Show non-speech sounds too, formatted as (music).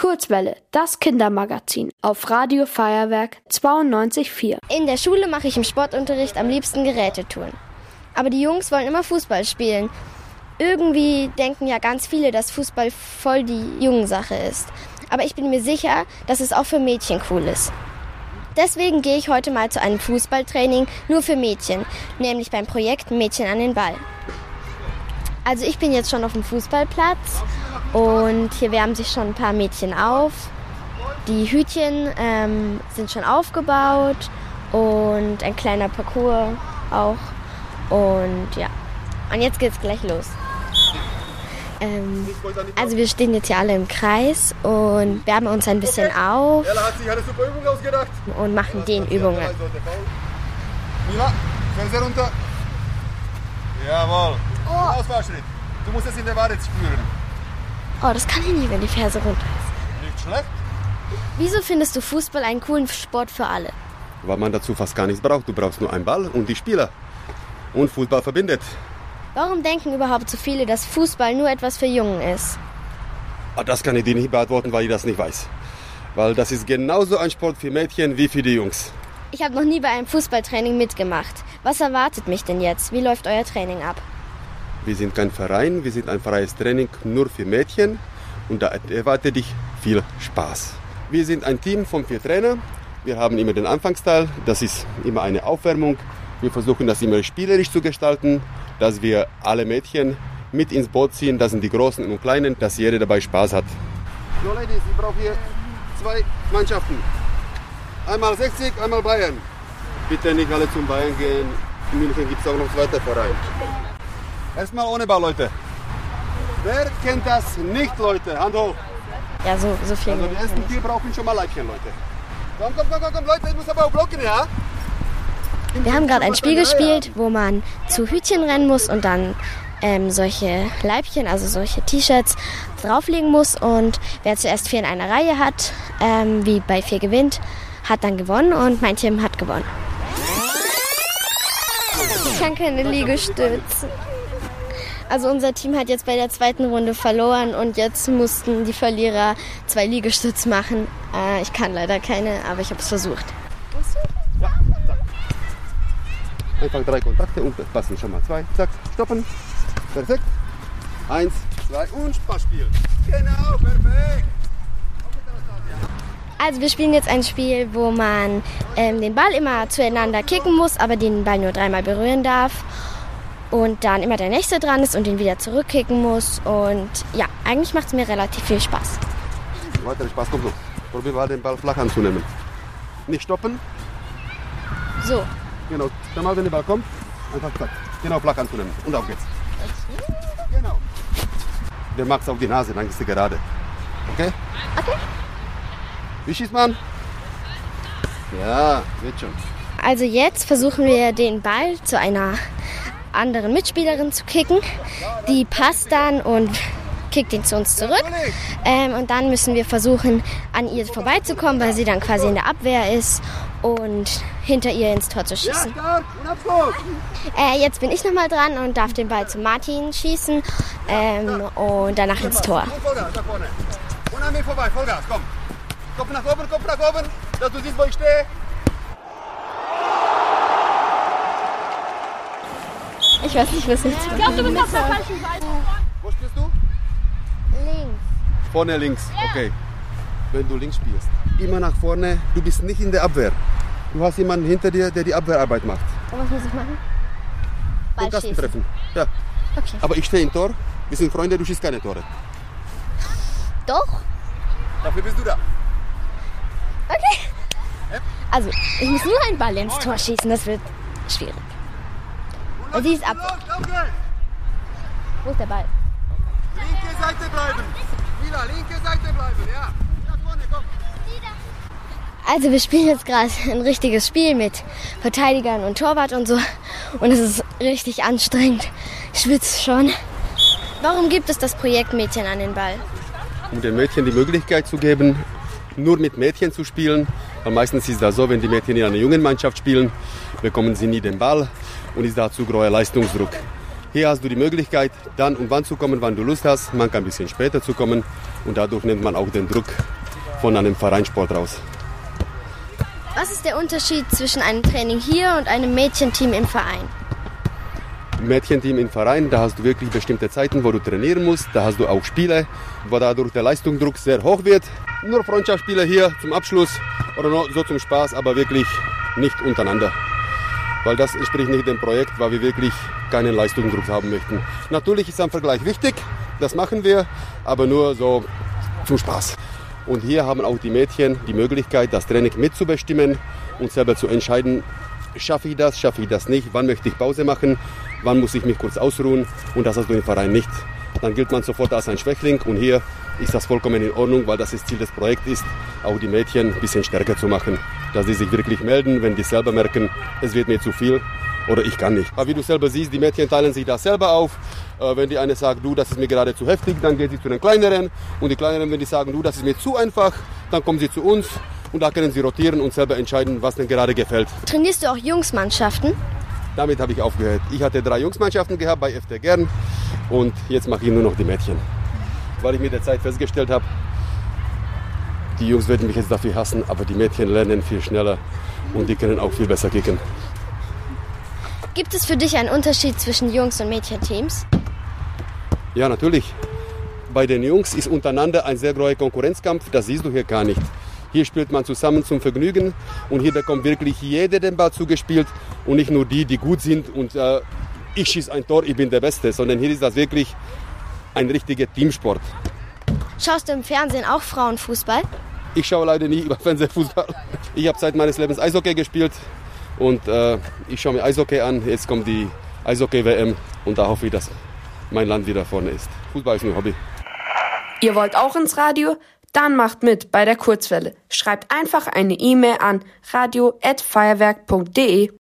Kurzwelle, das Kindermagazin auf Radio Feuerwerk 92.4. In der Schule mache ich im Sportunterricht am liebsten Gerätetouren. Aber die Jungs wollen immer Fußball spielen. Irgendwie denken ja ganz viele, dass Fußball voll die Jungensache ist. Aber ich bin mir sicher, dass es auch für Mädchen cool ist. Deswegen gehe ich heute mal zu einem Fußballtraining nur für Mädchen, nämlich beim Projekt Mädchen an den Ball. Also ich bin jetzt schon auf dem Fußballplatz und hier wärmen sich schon ein paar Mädchen auf. Die Hütchen ähm, sind schon aufgebaut und ein kleiner Parcours auch. Und ja, und jetzt geht's gleich los. Ähm, also wir stehen jetzt hier alle im Kreis und wärmen uns ein bisschen auf und machen den Übungen. Mila, runter. Jawohl. Ausfallschritt. Du musst es in der Wade spüren. Oh, das kann ich nicht, wenn die Ferse runter ist. Nicht schlecht. Wieso findest du Fußball einen coolen Sport für alle? Weil man dazu fast gar nichts braucht. Du brauchst nur einen Ball und die Spieler. Und Fußball verbindet. Warum denken überhaupt so viele, dass Fußball nur etwas für Jungen ist? Ah, Das kann ich dir nicht beantworten, weil ich das nicht weiß. Weil das ist genauso ein Sport für Mädchen wie für die Jungs. Ich habe noch nie bei einem Fußballtraining mitgemacht. Was erwartet mich denn jetzt? Wie läuft euer Training ab? Wir sind kein Verein, wir sind ein freies Training nur für Mädchen und da erwartet dich viel Spaß. Wir sind ein Team von vier Trainern. Wir haben immer den Anfangsteil, das ist immer eine Aufwärmung. Wir versuchen das immer spielerisch zu gestalten, dass wir alle Mädchen mit ins Boot ziehen, das sind die Großen und Kleinen, dass jeder dabei Spaß hat. So Ladies, ich brauche hier zwei Mannschaften. Einmal 60, einmal Bayern. Bitte nicht alle zum Bayern gehen. In München gibt es auch noch zweite Verein. Erstmal ohne Ball, Leute. Wer kennt das nicht, Leute? Hand hoch. Ja, so, so viel. Also die ersten vier brauchen schon mal Leibchen, Leute. Komm, komm, komm, komm, komm, Leute, ich muss aber auch blocken, ja? Wir haben gerade ein Spiel gespielt, wo man zu Hütchen rennen muss und dann ähm, solche Leibchen, also solche T-Shirts drauflegen muss. Und wer zuerst vier in einer Reihe hat, ähm, wie bei vier gewinnt, hat dann gewonnen und mein Team hat gewonnen. Ich kann keine Liegestütze. Also unser Team hat jetzt bei der zweiten Runde verloren und jetzt mussten die Verlierer zwei Liegestütz machen. Äh, ich kann leider keine, aber ich habe es versucht. Einfach drei Kontakte und passen schon mal zwei. Zack, stoppen. Perfekt. Eins, zwei und Spaß spielen. Genau, perfekt. Also wir spielen jetzt ein Spiel, wo man ähm, den Ball immer zueinander kicken muss, aber den Ball nur dreimal berühren darf. Und dann immer der nächste dran ist und den wieder zurückkicken muss. Und ja, eigentlich macht es mir relativ viel Spaß. Weiterer Spaß kommt noch. Probier mal den Ball flach anzunehmen. Nicht stoppen. So. Genau. Dann mal, wenn der Ball kommt, einfach zack. Genau, flach anzunehmen. Und auf geht's. Genau. Der macht's auf die Nase, dann ist er gerade. Okay? Okay. Wie schießt man? Ja, wird schon. Also jetzt versuchen wir den Ball zu einer anderen Mitspielerin zu kicken. Die passt dann und kickt ihn zu uns zurück. Ähm, und dann müssen wir versuchen, an ihr vorbeizukommen, weil sie dann quasi in der Abwehr ist und hinter ihr ins Tor zu schießen. Äh, jetzt bin ich nochmal dran und darf den Ball zu Martin schießen ähm, und danach ins Tor. Vollgas, vorbei, Vollgas, komm. Kopf nach oben, Kopf nach oben, dass du siehst, wo ich stehe. Ich weiß nicht, was ich jetzt mache. Wo spielst du? Links. Vorne links, okay. Wenn du links spielst, immer nach vorne, du bist nicht in der Abwehr. Du hast jemanden hinter dir, der die Abwehrarbeit macht. Und was muss ich machen? Den Ball Kasten schießen. treffen. Ja. Okay. Aber ich stehe im Tor, wir sind Freunde, du schießt keine Tore. Doch? Dafür bist du da. Okay. Also, ich muss nur einen Ball ins Tor schießen, das wird schwierig. Sie ist ab. Wo ist der Ball? Linke Seite bleiben. Wieder, linke Seite bleiben, ja. Nach vorne, komm. Also wir spielen jetzt gerade ein richtiges Spiel mit Verteidigern und Torwart und so. Und es ist richtig anstrengend. Ich schwitze schon. Warum gibt es das Projekt Mädchen an den Ball? um den Mädchen die Möglichkeit zu geben, nur mit Mädchen zu spielen. Weil meistens ist das so, wenn die Mädchen in einer jungen Mannschaft spielen, bekommen sie nie den Ball und ist da zu großer Leistungsdruck. Hier hast du die Möglichkeit, dann und wann zu kommen, wann du Lust hast. Man kann ein bisschen später zu kommen und dadurch nimmt man auch den Druck von einem Vereinssport raus. Was ist der Unterschied zwischen einem Training hier und einem Mädchenteam im Verein? Mädchenteam im Verein, da hast du wirklich bestimmte Zeiten, wo du trainieren musst. Da hast du auch Spiele, wo dadurch der Leistungsdruck sehr hoch wird. Nur Freundschaftsspiele hier zum Abschluss oder nur so zum Spaß, aber wirklich nicht untereinander. Weil das entspricht nicht dem Projekt, weil wir wirklich keinen Leistungsdruck haben möchten. Natürlich ist ein Vergleich wichtig, das machen wir, aber nur so zum Spaß. Und hier haben auch die Mädchen die Möglichkeit, das Training mitzubestimmen und selber zu entscheiden, schaffe ich das, schaffe ich das nicht, wann möchte ich Pause machen, wann muss ich mich kurz ausruhen und das hast du im Verein nicht. Dann gilt man sofort als ein Schwächling und hier ist das vollkommen in Ordnung, weil das das Ziel des Projekts ist, auch die Mädchen ein bisschen stärker zu machen, dass sie sich wirklich melden, wenn die selber merken, es wird mir zu viel oder ich kann nicht. Aber wie du selber siehst, die Mädchen teilen sich das selber auf. Äh, wenn die eine sagt, du, das ist mir gerade zu heftig, dann geht sie zu den kleineren und die kleineren, wenn die sagen, du, das ist mir zu einfach, dann kommen sie zu uns und da können sie rotieren und selber entscheiden, was denn gerade gefällt. Trainierst du auch Jungsmannschaften? Damit habe ich aufgehört. Ich hatte drei Jungsmannschaften gehabt bei FT Gern und jetzt mache ich nur noch die Mädchen. Weil ich mit der Zeit festgestellt habe, die Jungs werden mich jetzt dafür hassen, aber die Mädchen lernen viel schneller und die können auch viel besser kicken. Gibt es für dich einen Unterschied zwischen Jungs- und Mädchenteams? Ja, natürlich. Bei den Jungs ist untereinander ein sehr großer Konkurrenzkampf, das siehst du hier gar nicht. Hier spielt man zusammen zum Vergnügen und hier bekommt wirklich jeder den Ball zugespielt und nicht nur die, die gut sind und äh, ich schieße ein Tor, ich bin der Beste, sondern hier ist das wirklich ein richtiger Teamsport. Schaust du im Fernsehen auch Frauenfußball? Ich schaue leider nie (laughs) über Fernsehfußball. Ich habe seit meines Lebens Eishockey gespielt und äh, ich schaue mir Eishockey an. Jetzt kommt die Eishockey-WM und da hoffe ich, dass mein Land wieder vorne ist. Fußball ist nur Hobby. Ihr wollt auch ins Radio? Dann macht mit bei der Kurzwelle. Schreibt einfach eine E-Mail an radio@feuerwerk.de.